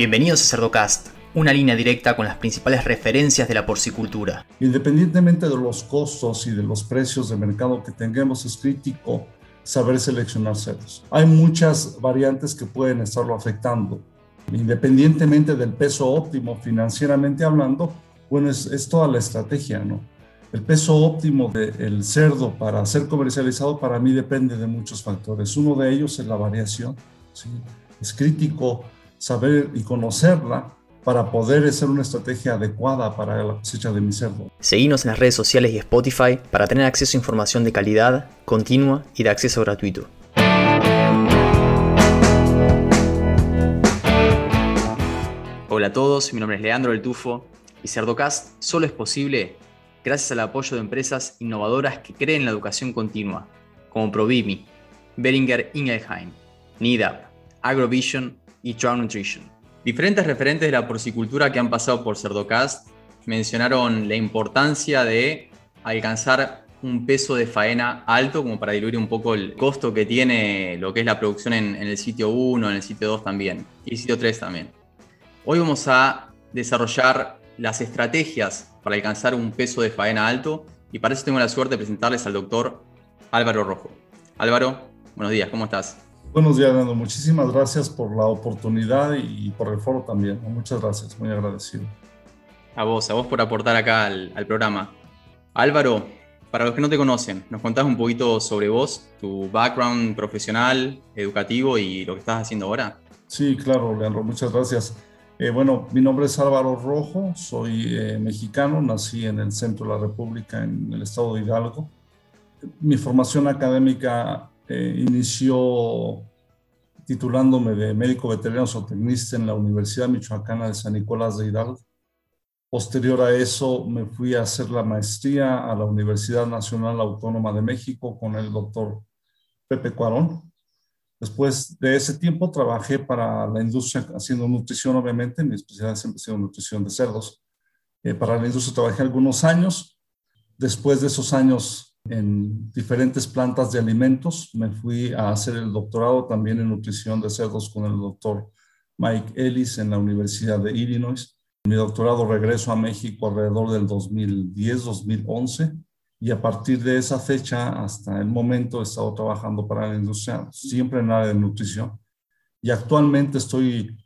Bienvenidos a Cerdocast, una línea directa con las principales referencias de la porcicultura. Independientemente de los costos y de los precios de mercado que tengamos, es crítico saber seleccionar cerdos. Hay muchas variantes que pueden estarlo afectando. Independientemente del peso óptimo financieramente hablando, bueno, es, toda la estrategia, ¿no? El peso óptimo del cerdo para ser comercializado para mí depende de muchos factores. Uno de ellos es la variación. ¿sí? Es crítico saber y conocerla para poder hacer una estrategia adecuada para la cosecha de mi cerdo. Seguimos en las redes sociales y Spotify para tener acceso a información de calidad, continua y de acceso gratuito. Hola a todos, mi nombre es Leandro del Tufo y Cerdocast solo es posible gracias al apoyo de empresas innovadoras que creen en la educación continua, como Provimi, Beringer Ingelheim, NIDAP, Agrovision y Trout Nutrition. Diferentes referentes de la porcicultura que han pasado por Cerdocast mencionaron la importancia de alcanzar un peso de faena alto como para diluir un poco el costo que tiene lo que es la producción en, el sitio 1, en el sitio 2 también y el sitio 3 también. Hoy vamos a desarrollar las estrategias para alcanzar un peso de faena alto y para eso tengo la suerte de presentarles al doctor Álvaro Rojo. Álvaro, buenos días, ¿cómo estás? Buenos días, Nando. Muchísimas gracias por la oportunidad y por el foro también. Muchas gracias, muy agradecido. A vos, a vos por aportar acá al, programa. Álvaro, para los que no te conocen, ¿nos contás un poquito sobre vos, tu background profesional, educativo y lo que estás haciendo ahora? Sí, claro, Leandro, muchas gracias. Eh, bueno, mi nombre es Álvaro Rojo, soy eh, mexicano, nací en el centro de la República, en el estado de Hidalgo. Mi formación académica eh, inició titulándome de médico veterinario zootecnista en la Universidad Michoacana de San Nicolás de Hidalgo. Posterior a eso me fui a hacer la maestría a la Universidad Nacional Autónoma de México con el doctor Pepe Cuarón. Después de ese tiempo trabajé para la industria haciendo nutrición, obviamente, mi especialidad siempre ha sido nutrición de cerdos. Eh, para la industria trabajé algunos años. Después de esos años en diferentes plantas de alimentos. Me fui a hacer el doctorado también en nutrición de cerdos con el doctor Mike Ellis en la Universidad de Illinois. Mi doctorado regreso a México alrededor del 2010-2011 y a partir de esa fecha hasta el momento he estado trabajando para la industria, siempre en área de nutrición. Y actualmente estoy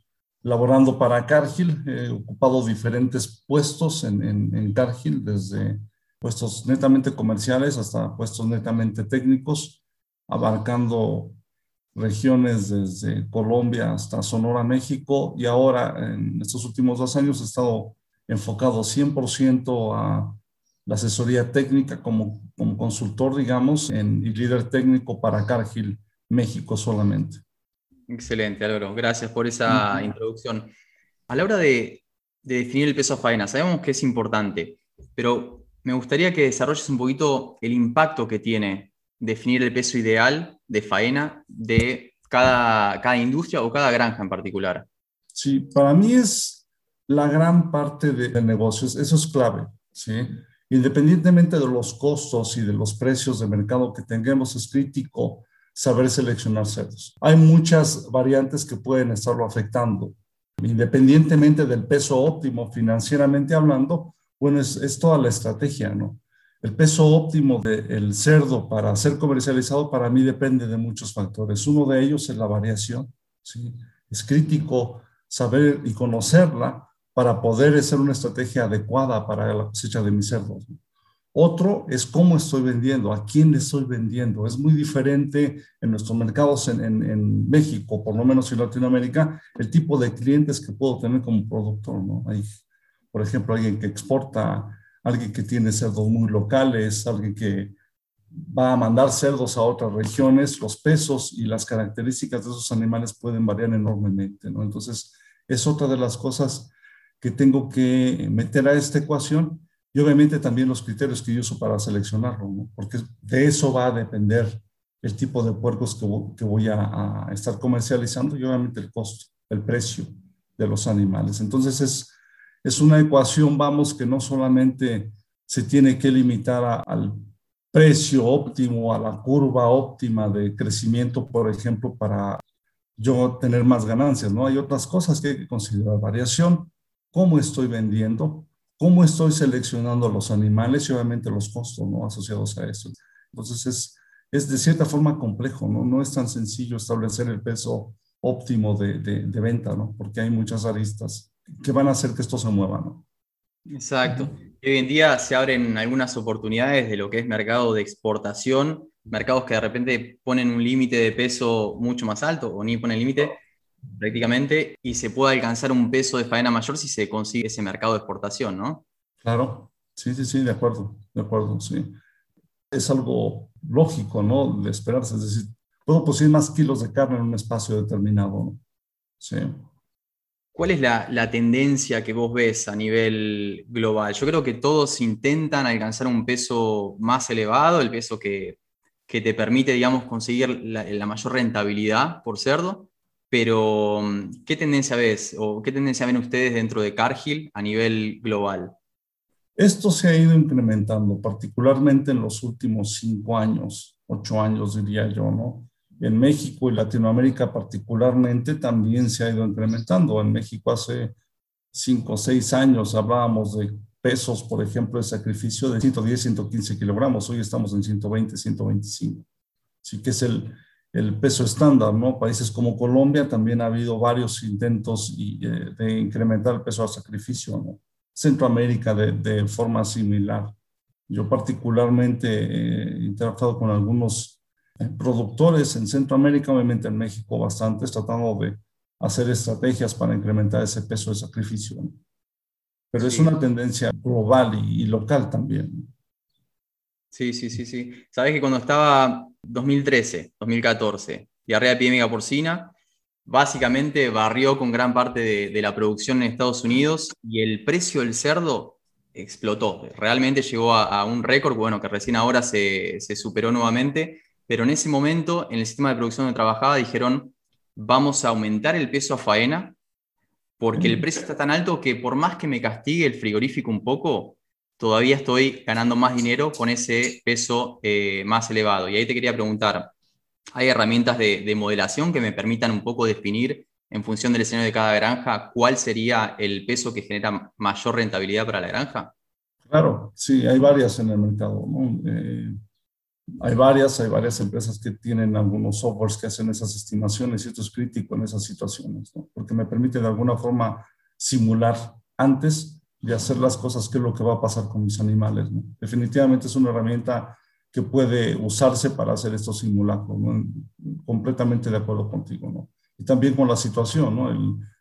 laborando para Cargill, he ocupado diferentes puestos en, en, en Cargill desde puestos netamente comerciales hasta puestos netamente técnicos, abarcando regiones desde Colombia hasta Sonora, México, y ahora en estos últimos dos años he estado enfocado 100% a la asesoría técnica como, como consultor, digamos, en, y líder técnico para Cargill, México solamente. Excelente, Álvaro. Gracias por esa introducción. A la hora de, de definir el peso a faena, sabemos que es importante, pero me gustaría que desarrolles un poquito el impacto que tiene definir el peso ideal de faena de cada, cada industria o cada granja en particular. Sí, para mí es la gran parte de, negocios, eso es clave, ¿sí? Independientemente de los costos y de los precios de mercado que tengamos, es crítico saber seleccionar cerdos. Hay muchas variantes que pueden estarlo afectando. Independientemente del peso óptimo financieramente hablando, bueno, es, toda la estrategia, ¿no? El peso óptimo del cerdo para ser comercializado para mí depende de muchos factores. Uno de ellos es la variación, ¿sí? Es crítico saber y conocerla para poder hacer una estrategia adecuada para la cosecha de mis cerdos. Otro es cómo estoy vendiendo, a quién le estoy vendiendo. Es muy diferente en nuestros mercados en, en, México, por lo menos en Latinoamérica, el tipo de clientes que puedo tener como productor. ¿no? Hay por ejemplo, alguien que exporta, alguien que tiene cerdos muy locales, alguien que va a mandar cerdos a otras regiones, los pesos y las características de esos animales pueden variar enormemente, ¿no? Entonces, es otra de las cosas que tengo que meter a esta ecuación y obviamente también los criterios que yo uso para seleccionarlo. Porque de eso va a depender el tipo de puercos que, que voy a, a estar comercializando y obviamente el costo, el precio de los animales. Entonces, es es una ecuación, vamos, que no solamente se tiene que limitar al precio óptimo, a la curva óptima de crecimiento, por ejemplo, para yo tener más ganancias, ¿no? Hay otras cosas que hay que considerar, variación, cómo estoy vendiendo, cómo estoy seleccionando los animales y obviamente los costos, ¿no? Asociados a eso. Entonces es, es de cierta forma complejo, ¿no? No es tan sencillo establecer el peso óptimo de, de, venta, ¿no? Porque hay muchas aristas que van a hacer que esto se mueva, ¿no? Exacto. Hoy en día se abren algunas oportunidades de lo que es mercado de exportación, mercados que de repente ponen un límite de peso mucho más alto o ni ponen límite prácticamente y se puede alcanzar un peso de faena mayor si se consigue ese mercado de exportación, ¿no? Claro, sí, sí, sí, de acuerdo, de acuerdo, sí. Es algo lógico, ¿no? De esperarse, es decir, puedo producir más kilos de carne en un espacio determinado, ¿no? Sí. ¿Cuál es la, tendencia que vos ves a nivel global? Yo creo que todos intentan alcanzar un peso más elevado, el peso que, te permite, digamos, conseguir la, mayor rentabilidad por cerdo, pero mm, ¿qué tendencia ves o qué tendencia ven ustedes dentro de Cargill a nivel global? Esto se ha ido incrementando, particularmente en los últimos cinco años, ocho años diría yo, ¿no? En México y Latinoamérica particularmente también se ha ido incrementando. En México hace cinco o seis años hablábamos de pesos, por ejemplo, de sacrificio de 110, 115 kilogramos. Hoy estamos en 120, 125. Así que es el, el peso estándar, ¿no? Países como Colombia también ha habido varios intentos eh, de incrementar el peso al sacrificio, ¿no? Centroamérica de, de forma similar. Yo particularmente he interactuado con algunos eh, productores en Centroamérica, obviamente en México bastantes, tratando de hacer estrategias para incrementar ese peso de sacrificio. Pero es una tendencia global y, local también. Sí, sí, sí, sí. Sabes que cuando estaba 2013, 2014, diarrea epidémica porcina, básicamente barrió con gran parte de, la producción en Estados Unidos y el precio del cerdo explotó. Realmente llegó a, un récord, bueno, que recién ahora se, se superó nuevamente pero en ese momento, en el sistema de producción donde trabajaba, dijeron, vamos a aumentar el peso a faena, porque el mm. precio está tan alto que por más que me castigue el frigorífico un poco, todavía estoy ganando más dinero con ese peso eh, más elevado. Y ahí te quería preguntar, ¿hay herramientas de, modelación que me permitan un poco definir en función del escenario de cada granja cuál sería el peso que genera mayor rentabilidad para la granja? Claro, sí, hay varias en el mercado. Eh, hay varias, hay varias empresas que tienen algunos softwares que hacen esas estimaciones y esto es crítico en esas situaciones, porque me permite de alguna forma simular antes de hacer las cosas qué es lo que va a pasar con mis animales. Definitivamente es una herramienta que puede usarse para hacer estos simulacros, ¿no? completamente de acuerdo contigo. Y también con la situación,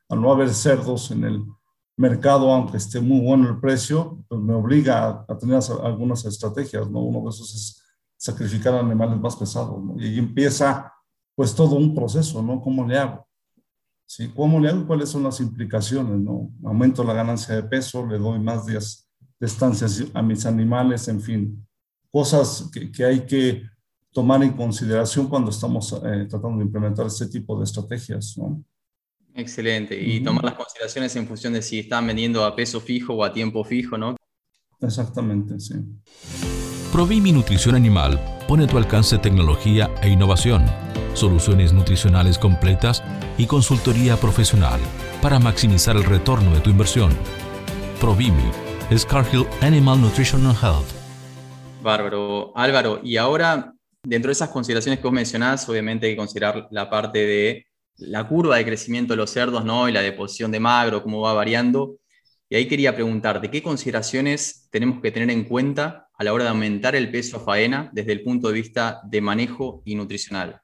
al no haber cerdos en el mercado, aunque esté muy bueno el precio, pues me obliga a, a tener algunas estrategias. ¿no? Uno de esos es sacrificar animales más pesados, ¿no? Y empieza pues todo un proceso, ¿no? ¿Cómo le hago? ¿Sí? ¿Cómo le hago? ¿Cuáles son las implicaciones, no? Aumento la ganancia de peso, le doy más días de estancia a mis animales, en fin, cosas que, que hay que tomar en consideración cuando estamos eh, tratando de implementar este tipo de estrategias, ¿no? Excelente. Y tomar las consideraciones en función de si están vendiendo a peso fijo o a tiempo fijo, ¿no? Exactamente, sí. Provimi Nutrición Animal pone a tu alcance tecnología e innovación, soluciones nutricionales completas y consultoría profesional para maximizar el retorno de tu inversión. Provimi es Cargill Animal Nutrition and Health. Bárbaro. Álvaro, y ahora, dentro de esas consideraciones que vos mencionás, obviamente hay que considerar la parte de la curva de crecimiento de los cerdos, ¿no? Y la deposición de magro, cómo va variando. Y ahí quería preguntarte, ¿qué consideraciones tenemos que tener en cuenta a la hora de aumentar el peso a faena desde el punto de vista de manejo y nutricional?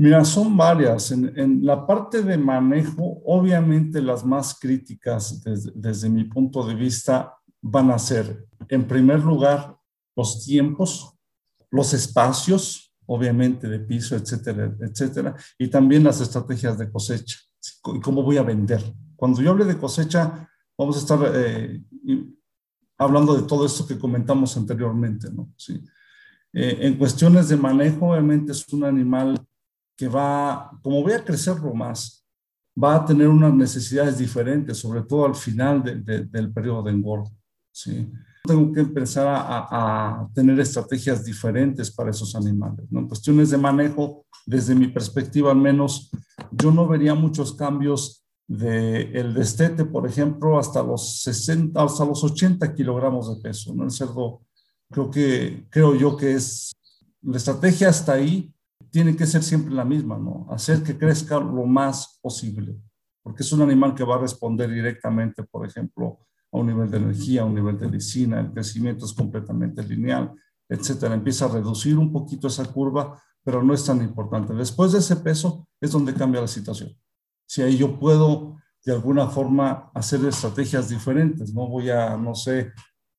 Mira, son varias. En, la parte de manejo, obviamente las más críticas desde, mi punto de vista van a ser, en primer lugar, los tiempos, los espacios, obviamente de piso, etcétera, etcétera, y también las estrategias de cosecha y cómo voy a vender. Cuando yo hable de cosecha, vamos a estar eh, hablando de todo esto que comentamos anteriormente, ¿no? Sí. Eh, en cuestiones de manejo, obviamente es un animal que va, como voy a crecerlo más, va a tener unas necesidades diferentes, sobre todo al final del periodo de engordo, ¿sí? Tengo que empezar a, a, tener estrategias diferentes para esos animales, ¿no? En cuestiones de manejo, desde mi perspectiva al menos, yo no vería muchos cambios del el destete, por ejemplo, hasta los 60, hasta los 80 kilogramos de peso. ¿no? El cerdo, creo que, creo yo que es, la estrategia hasta ahí tiene que ser siempre la misma, ¿no? Hacer que crezca lo más posible, porque es un animal que va a responder directamente, por ejemplo, a un nivel de energía, a un nivel de lisina, el crecimiento es completamente lineal, etcétera. Empieza a reducir un poquito esa curva, pero no es tan importante. Después de ese peso es donde cambia la situación si ahí yo puedo de alguna forma hacer estrategias diferentes, no voy a, no sé,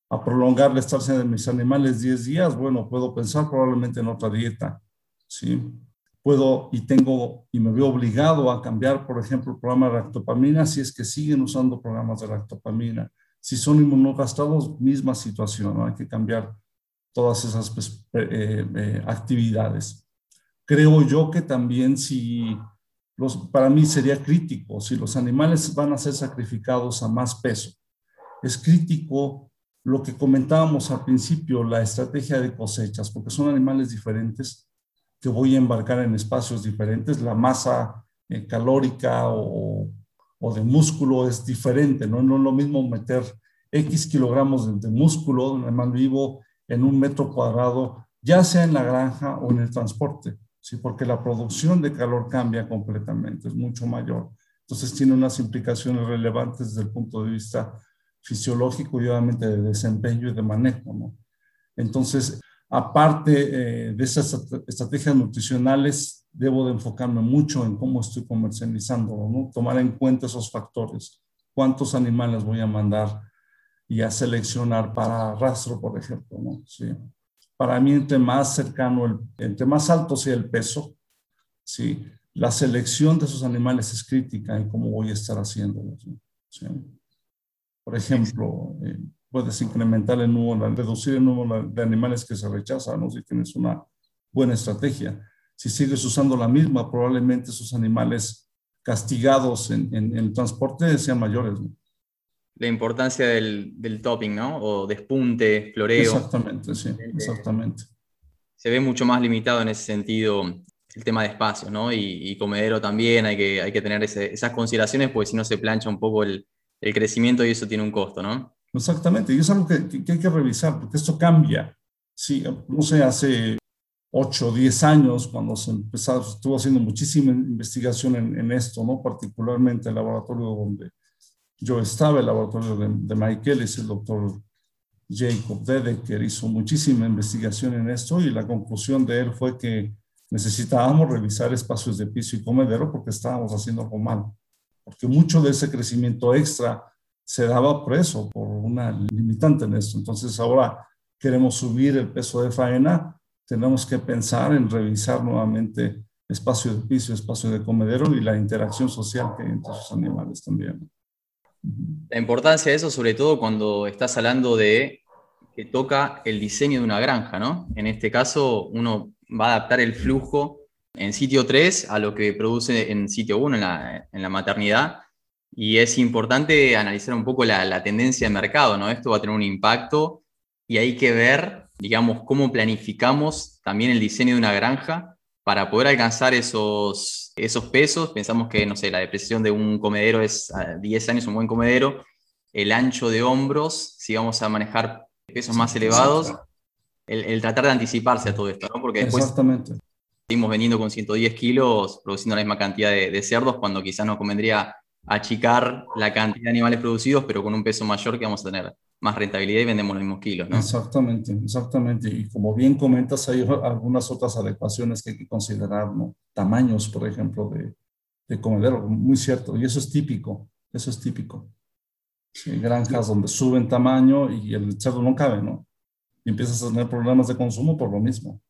a prolongar la estancia de mis animales 10 días, bueno, puedo pensar probablemente en otra dieta, ¿sí? Puedo y tengo y me veo obligado a cambiar, por ejemplo, el programa de lactopamina si es que siguen usando programas de lactopamina. Si son inmunogastrados, misma situación, ¿no? hay que cambiar todas esas pues, eh, eh, actividades. Creo yo que también si para mí sería crítico si los animales van a ser sacrificados a más peso. Es crítico lo que comentábamos al principio, la estrategia de cosechas, porque son animales diferentes que voy a embarcar en espacios diferentes. La masa eh, calórica o, de músculo es diferente, ¿no? No es lo mismo meter X kilogramos de, de músculo de un animal vivo en un metro cuadrado, ya sea en la granja o en el transporte. ¿Sí? porque la producción de calor cambia completamente, es mucho mayor. Entonces tiene unas implicaciones relevantes desde el punto de vista fisiológico y obviamente de desempeño y de manejo. ¿no? Entonces, aparte eh, de esas estrategias nutricionales, debo de enfocarme mucho en cómo estoy comercializando, ¿no? tomar en cuenta esos factores. ¿Cuántos animales voy a mandar y a seleccionar para rastro, por ejemplo? ¿no? Sí para mí entre más cercano, el, entre más alto sea el peso, ¿sí? la selección de esos animales es crítica en cómo voy a estar haciéndolos. ¿sí? Por ejemplo, eh, puedes incrementar el número, reducir el número de animales que se rechazan, ¿no? si tienes una buena estrategia. Si sigues usando la misma, probablemente esos animales castigados en, el transporte sean mayores. La importancia del, del, topping, ¿no? O despunte, floreo. Exactamente, sí, exactamente. Se ve mucho más limitado en ese sentido el tema de espacio, ¿no? Y, comedero también, hay que, hay que tener esas consideraciones, porque si no se plancha un poco el, el, crecimiento y eso tiene un costo, ¿no? Exactamente, y es algo que, que, hay que revisar, porque esto cambia. Sí, no sé, hace 8 o 10 años, cuando se empezó, estuvo haciendo muchísima investigación en, en esto, ¿no? Particularmente el laboratorio donde yo estaba en el laboratorio de, de Michael, es el doctor Jacob Dedeker, hizo muchísima investigación en esto y la conclusión de él fue que necesitábamos revisar espacios de piso y comedero porque estábamos haciendo algo mal, porque mucho de ese crecimiento extra se daba por eso, por una limitante en esto. Entonces ahora queremos subir el peso de faena, tenemos que pensar en revisar nuevamente espacio de piso, espacio de comedero y la interacción social que hay entre esos animales también. La importancia de eso, sobre todo cuando estás hablando de que toca el diseño de una granja, ¿no? En este caso, uno va a adaptar el flujo en sitio 3 a lo que produce en sitio 1, en la, maternidad. Y es importante analizar un poco la, la, tendencia de mercado, ¿no? Esto va a tener un impacto y hay que ver, digamos, cómo planificamos también el diseño de una granja para poder alcanzar esos, esos pesos. Pensamos que, no sé, la depresión de un comedero es a 10 años un buen comedero. El ancho de hombros, si vamos a manejar pesos más elevados, el, tratar de anticiparse a todo esto, ¿no? Porque después seguimos vendiendo con 110 kilos, produciendo la misma cantidad de, de cerdos, cuando quizás nos convendría achicar la cantidad de animales producidos, pero con un peso mayor que vamos a tener más rentabilidad y vendemos los mismos kilos. ¿no? Exactamente, exactamente. Y como bien comentas, hay algunas otras adecuaciones que hay que considerar, ¿no? Tamaños, por ejemplo, de, de comedero, muy cierto. Y eso es típico, eso es típico. Sí, granjas donde suben tamaño y el cerdo no cabe, ¿no? Y empiezas a tener problemas de consumo por lo mismo.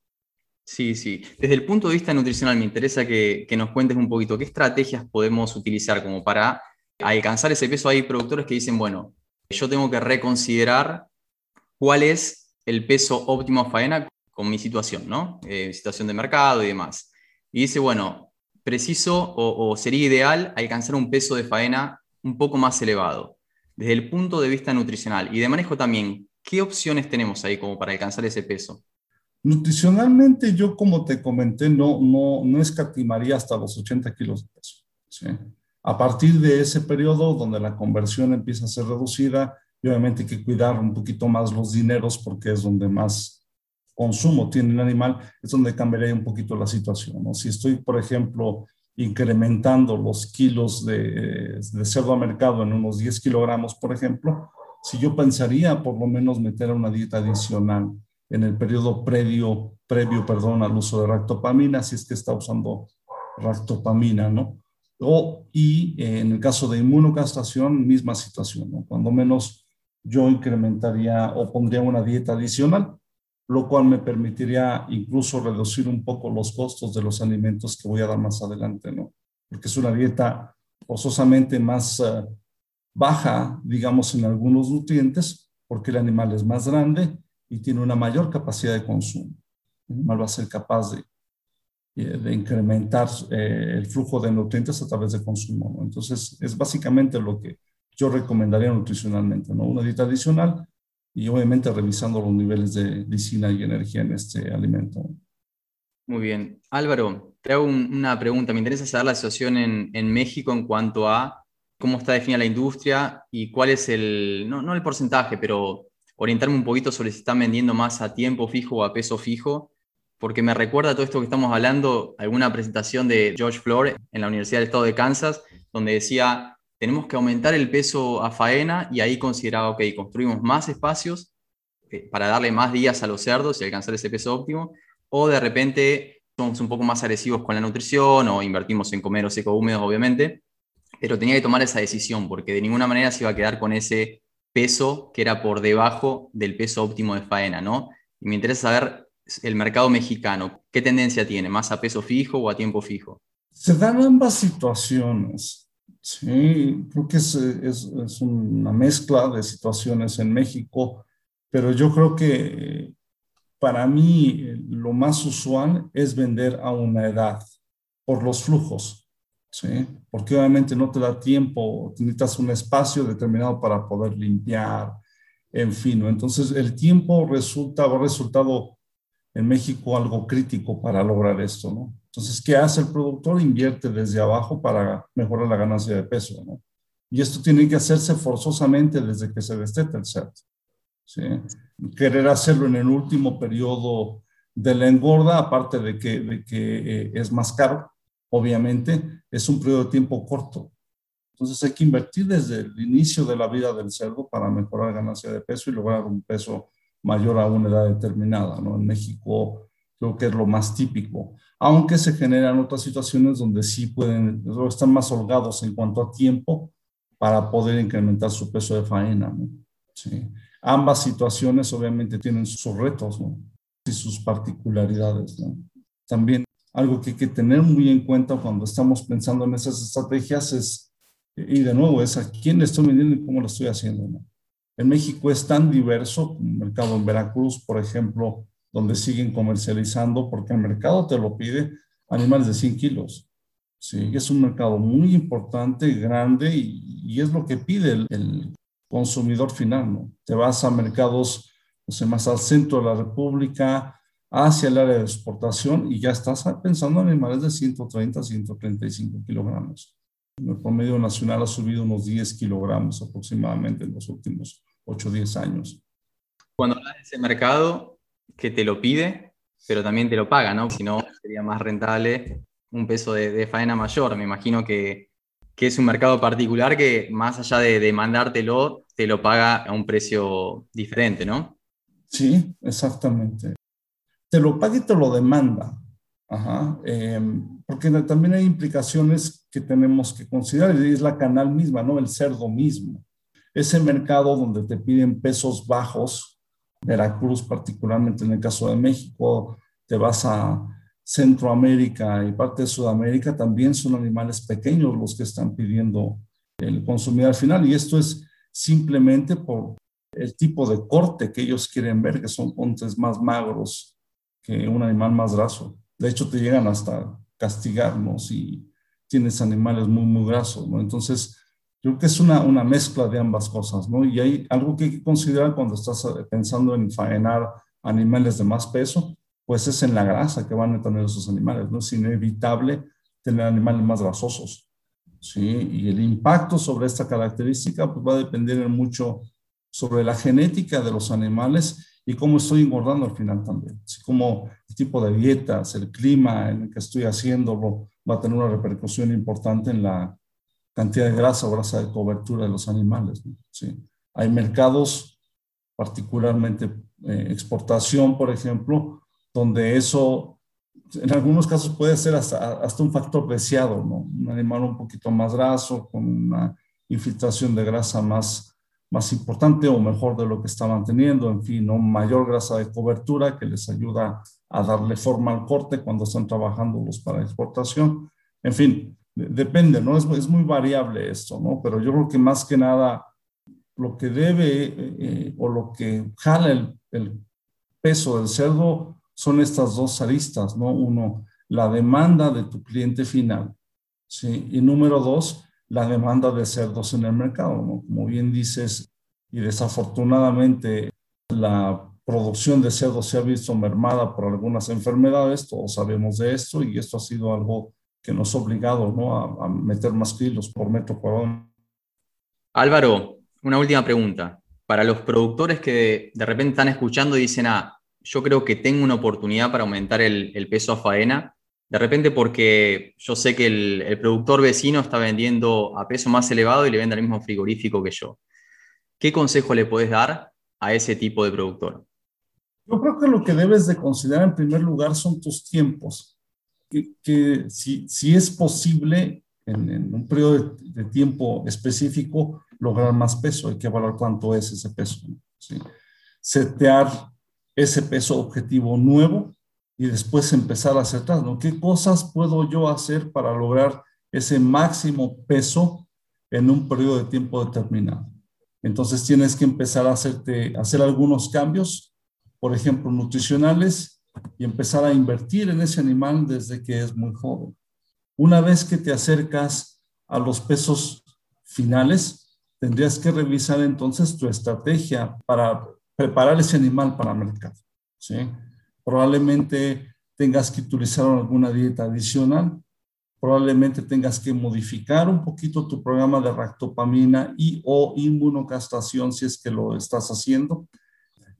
Sí, sí. Desde el punto de vista nutricional, me interesa que, que nos cuentes un poquito qué estrategias podemos utilizar como para alcanzar ese peso. Hay productores que dicen, bueno, yo tengo que reconsiderar cuál es el peso óptimo a faena con mi situación, ¿no? Eh, situación de mercado y demás. Y dice, bueno, preciso o, sería ideal alcanzar un peso de faena un poco más elevado. Desde el punto de vista nutricional y de manejo también, ¿qué opciones tenemos ahí como para alcanzar ese peso? Nutricionalmente, yo como te comenté, no, no, no escatimaría hasta los 80 kilos de peso. ¿sí? A partir de ese periodo donde la conversión empieza a ser reducida, y obviamente hay que cuidar un poquito más los dineros porque es donde más consumo tiene el animal, es donde cambiaría un poquito la situación. ¿no? Si estoy, por ejemplo, incrementando los kilos de, de cerdo a mercado en unos 10 kilogramos, por ejemplo, si yo pensaría por lo menos meter una dieta adicional en el periodo previo, previo perdón, al uso de ractopamina, si es que está usando ractopamina, ¿no? O, y eh, en el caso de inmunocastración, misma situación, ¿no? Cuando menos yo incrementaría o pondría una dieta adicional, lo cual me permitiría incluso reducir un poco los costos de los alimentos que voy a dar más adelante, ¿no? Porque es una dieta forzosamente más uh, baja, digamos, en algunos nutrientes, porque el animal es más grande y tiene una mayor capacidad de consumo. El animal va a ser capaz de, eh, de incrementar eh, el flujo de nutrientes a través de consumo. Entonces, es básicamente lo que yo recomendaría nutricionalmente, ¿no? Una dieta adicional y obviamente revisando los niveles de lisina y energía en este alimento. Muy bien. Álvaro, te hago una pregunta. Me interesa saber la situación en, en México en cuanto a cómo está definida la industria y cuál es el, no, no el porcentaje, pero orientarme un poquito sobre si están vendiendo más a tiempo fijo o a peso fijo, porque me recuerda todo esto que estamos hablando, alguna presentación de George Floor en la Universidad del Estado de Kansas, donde decía, tenemos que aumentar el peso a faena y ahí consideraba, ok, construimos más espacios eh, para darle más días a los cerdos y alcanzar ese peso óptimo, o de repente somos un poco más agresivos con la nutrición o invertimos en comer seco húmedos, obviamente, pero tenía que tomar esa decisión porque de ninguna manera se iba a quedar con ese peso que era por debajo del peso óptimo de faena, ¿no? Y me interesa saber el mercado mexicano, ¿qué tendencia tiene? ¿Más a peso fijo o a tiempo fijo? Se dan ambas situaciones. Sí, creo que es, es, es una mezcla de situaciones en México, pero yo creo que para mí lo más usual es vender a una edad por los flujos. ¿sí? Porque obviamente no te da tiempo, necesitas un espacio determinado para poder limpiar, en fin, entonces el tiempo resulta, ha resultado en México algo crítico para lograr esto, ¿no? Entonces, ¿qué hace el productor? Invierte desde abajo para mejorar la ganancia de peso, ¿no? Y esto tiene que hacerse forzosamente desde que se desteta el cerdo. ¿sí? Querer hacerlo en el último periodo de la engorda, aparte de que, de que eh, es más caro, obviamente, es un periodo de tiempo corto. Entonces hay que invertir desde el inicio de la vida del cerdo para mejorar la ganancia de peso y lograr un peso mayor a una edad determinada. ¿no? En México creo que es lo más típico, aunque se generan otras situaciones donde sí pueden, están más holgados en cuanto a tiempo para poder incrementar su peso de faena. ¿no? Sí. Ambas situaciones obviamente tienen sus retos ¿no? y sus particularidades. ¿no? También algo que hay que tener muy en cuenta cuando estamos pensando en esas estrategias es, y de nuevo, es a quién le estoy vendiendo y cómo lo estoy haciendo. ¿no? En México es tan diverso, el mercado en Veracruz, por ejemplo, donde siguen comercializando, porque el mercado te lo pide animales de 100 kilos. Sí, es un mercado muy importante, grande, y, y es lo que pide el, el, consumidor final, ¿no? Te vas a mercados, no sé, más al centro de la República, hacia el área de exportación y ya estás pensando en animales de 130, 135 kilogramos. El promedio nacional ha subido unos 10 kilogramos aproximadamente en los últimos 8 o 10 años. Cuando hablas de ese mercado que te lo pide, pero también te lo paga, ¿no? Si no, sería más rentable un peso de, de faena mayor. Me imagino que, que, es un mercado particular que más allá de demandártelo, te lo paga a un precio diferente, ¿no? Sí, exactamente te lo paga y te lo demanda. Ajá. Eh, porque también hay implicaciones que tenemos que considerar, y es la canal misma, ¿no? El cerdo mismo. Ese mercado donde te piden pesos bajos, Veracruz particularmente en el caso de México, te vas a Centroamérica y parte de Sudamérica, también son animales pequeños los que están pidiendo el consumidor final. Y esto es simplemente por el tipo de corte que ellos quieren ver, que son cortes más magros, que un animal más graso. De hecho, te llegan hasta castigarnos si tienes animales muy, muy grasos. Entonces, yo creo que es una, una mezcla de ambas cosas, ¿no? Y hay algo que hay que considerar cuando estás eh, pensando en faenar animales de más peso, pues es en la grasa que van a tener esos animales, ¿no? Es inevitable tener animales más grasosos, ¿sí? Y el impacto sobre esta característica pues va a depender mucho sobre la genética de los animales y cómo estoy engordando al final también. Así como el tipo de dietas, el clima en el que estoy haciéndolo va a tener una repercusión importante en la cantidad de grasa o grasa de cobertura de los animales. ¿sí? Hay mercados, particularmente eh, exportación, por ejemplo, donde eso en algunos casos puede ser hasta, hasta un factor deseado, ¿no? Un animal un poquito más graso, con una infiltración de grasa más, más importante o mejor de lo que estaban teniendo, en fin, ¿no? mayor grasa de cobertura que les ayuda a darle forma al corte cuando están trabajando los para exportación. En fin, depende, ¿no? Es, es, muy variable esto, ¿no? Pero yo creo que más que nada lo que debe eh, eh, o lo que jala el, el, peso del cerdo son estas dos aristas, ¿no? Uno, la demanda de tu cliente final, ¿sí? Y número dos, la demanda de cerdos en el mercado, ¿no? Como bien dices, y desafortunadamente la producción de cerdos se ha visto mermada por algunas enfermedades, todos sabemos de esto, y esto ha sido algo que nos ha obligado ¿no? a, meter más kilos por metro cuadrado. Álvaro, una última pregunta. Para los productores que de repente están escuchando y dicen, ah, yo creo que tengo una oportunidad para aumentar el, el peso a faena, de repente porque yo sé que el, el, productor vecino está vendiendo a peso más elevado y le vende al mismo frigorífico que yo. ¿Qué consejo le puedes dar a ese tipo de productor? Yo creo que lo que debes de considerar en primer lugar son tus tiempos que, si, si, es posible en, un periodo de, tiempo específico lograr más peso, hay que evaluar cuánto es ese peso. ¿sí? Setear ese peso objetivo nuevo y después empezar a acertar, ¿no? ¿Qué cosas puedo yo hacer para lograr ese máximo peso en un periodo de tiempo determinado? Entonces tienes que empezar a hacerte, hacer algunos cambios, por ejemplo, nutricionales, y empezar a invertir en ese animal desde que es muy joven. Una vez que te acercas a los pesos finales, tendrías que revisar entonces tu estrategia para preparar ese animal para el mercado. ¿sí? Probablemente tengas que utilizar alguna dieta adicional, probablemente tengas que modificar un poquito tu programa de ractopamina y o inmunocastración si es que lo estás haciendo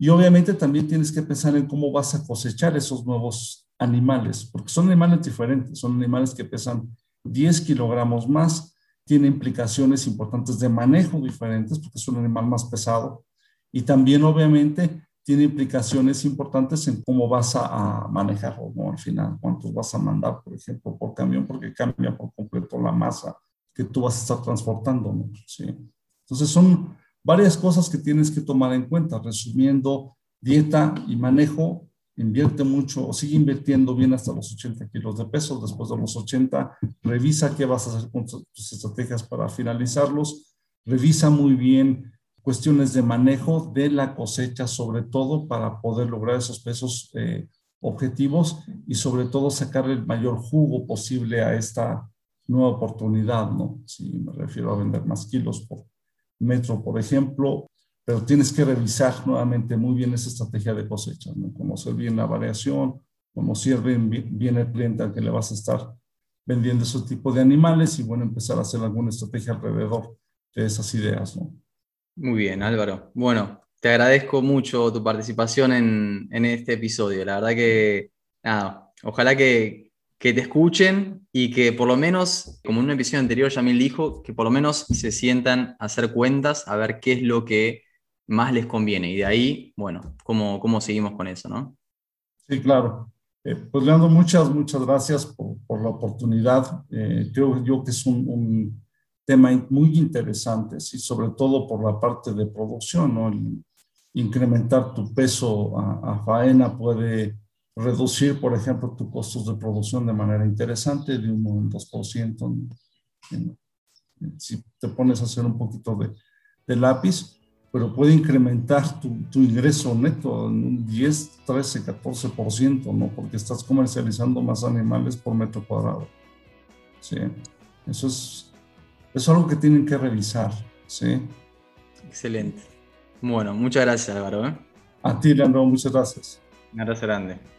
y obviamente también tienes que pensar en cómo vas a cosechar esos nuevos animales, porque son animales diferentes, son animales que pesan 10 kilogramos más, tiene implicaciones importantes de manejo diferentes, porque es un animal más pesado, y también obviamente tiene implicaciones importantes en cómo vas a, manejarlo, ¿no? Al final, cuántos vas a mandar, por ejemplo, por camión, porque cambia por completo la masa que tú vas a estar transportando, ¿no? Sí. Entonces son varias cosas que tienes que tomar en cuenta. Resumiendo, dieta y manejo, invierte mucho o sigue invirtiendo bien hasta los 80 kilos de peso. Después de los 80, revisa qué vas a hacer con tus estrategias para finalizarlos. Revisa muy bien cuestiones de manejo de la cosecha, sobre todo para poder lograr esos pesos eh, objetivos y sobre todo sacar el mayor jugo posible a esta nueva oportunidad, ¿no? Si me refiero a vender más kilos por, metro, por ejemplo, pero tienes que revisar nuevamente muy bien esa estrategia de cosecha, ¿no? conocer bien la variación, conocer bien, bien el cliente al que le vas a estar vendiendo ese tipo de animales y bueno, empezar a hacer alguna estrategia alrededor de esas ideas. ¿no? Muy bien, Álvaro. Bueno, te agradezco mucho tu participación en, en este episodio. La verdad que, nada, ojalá que, que te escuchen y que por lo menos, como en un episodio anterior Yamil dijo, que por lo menos se sientan a hacer cuentas, a ver qué es lo que más les conviene. Y de ahí, bueno, cómo, cómo seguimos con eso, ¿no? Sí, claro. Eh, pues Leandro, muchas, muchas gracias por, la oportunidad. Eh, creo yo que es un, tema muy interesante, y sobre todo por la parte de producción, ¿no? Incrementar tu peso a faena puede reducir, por ejemplo, tus costos de producción de manera interesante, de un 2%. si te pones a hacer un poquito de, de lápiz, pero puede incrementar tu, tu, ingreso neto en un 10, 13, 14%, ¿no? Porque estás comercializando más animales por metro cuadrado. Sí, eso es, es algo que tienen que revisar, ¿sí? Excelente. Bueno, muchas gracias, Álvaro. ¿eh? A ti, Leandro, muchas gracias. Un abrazo grande.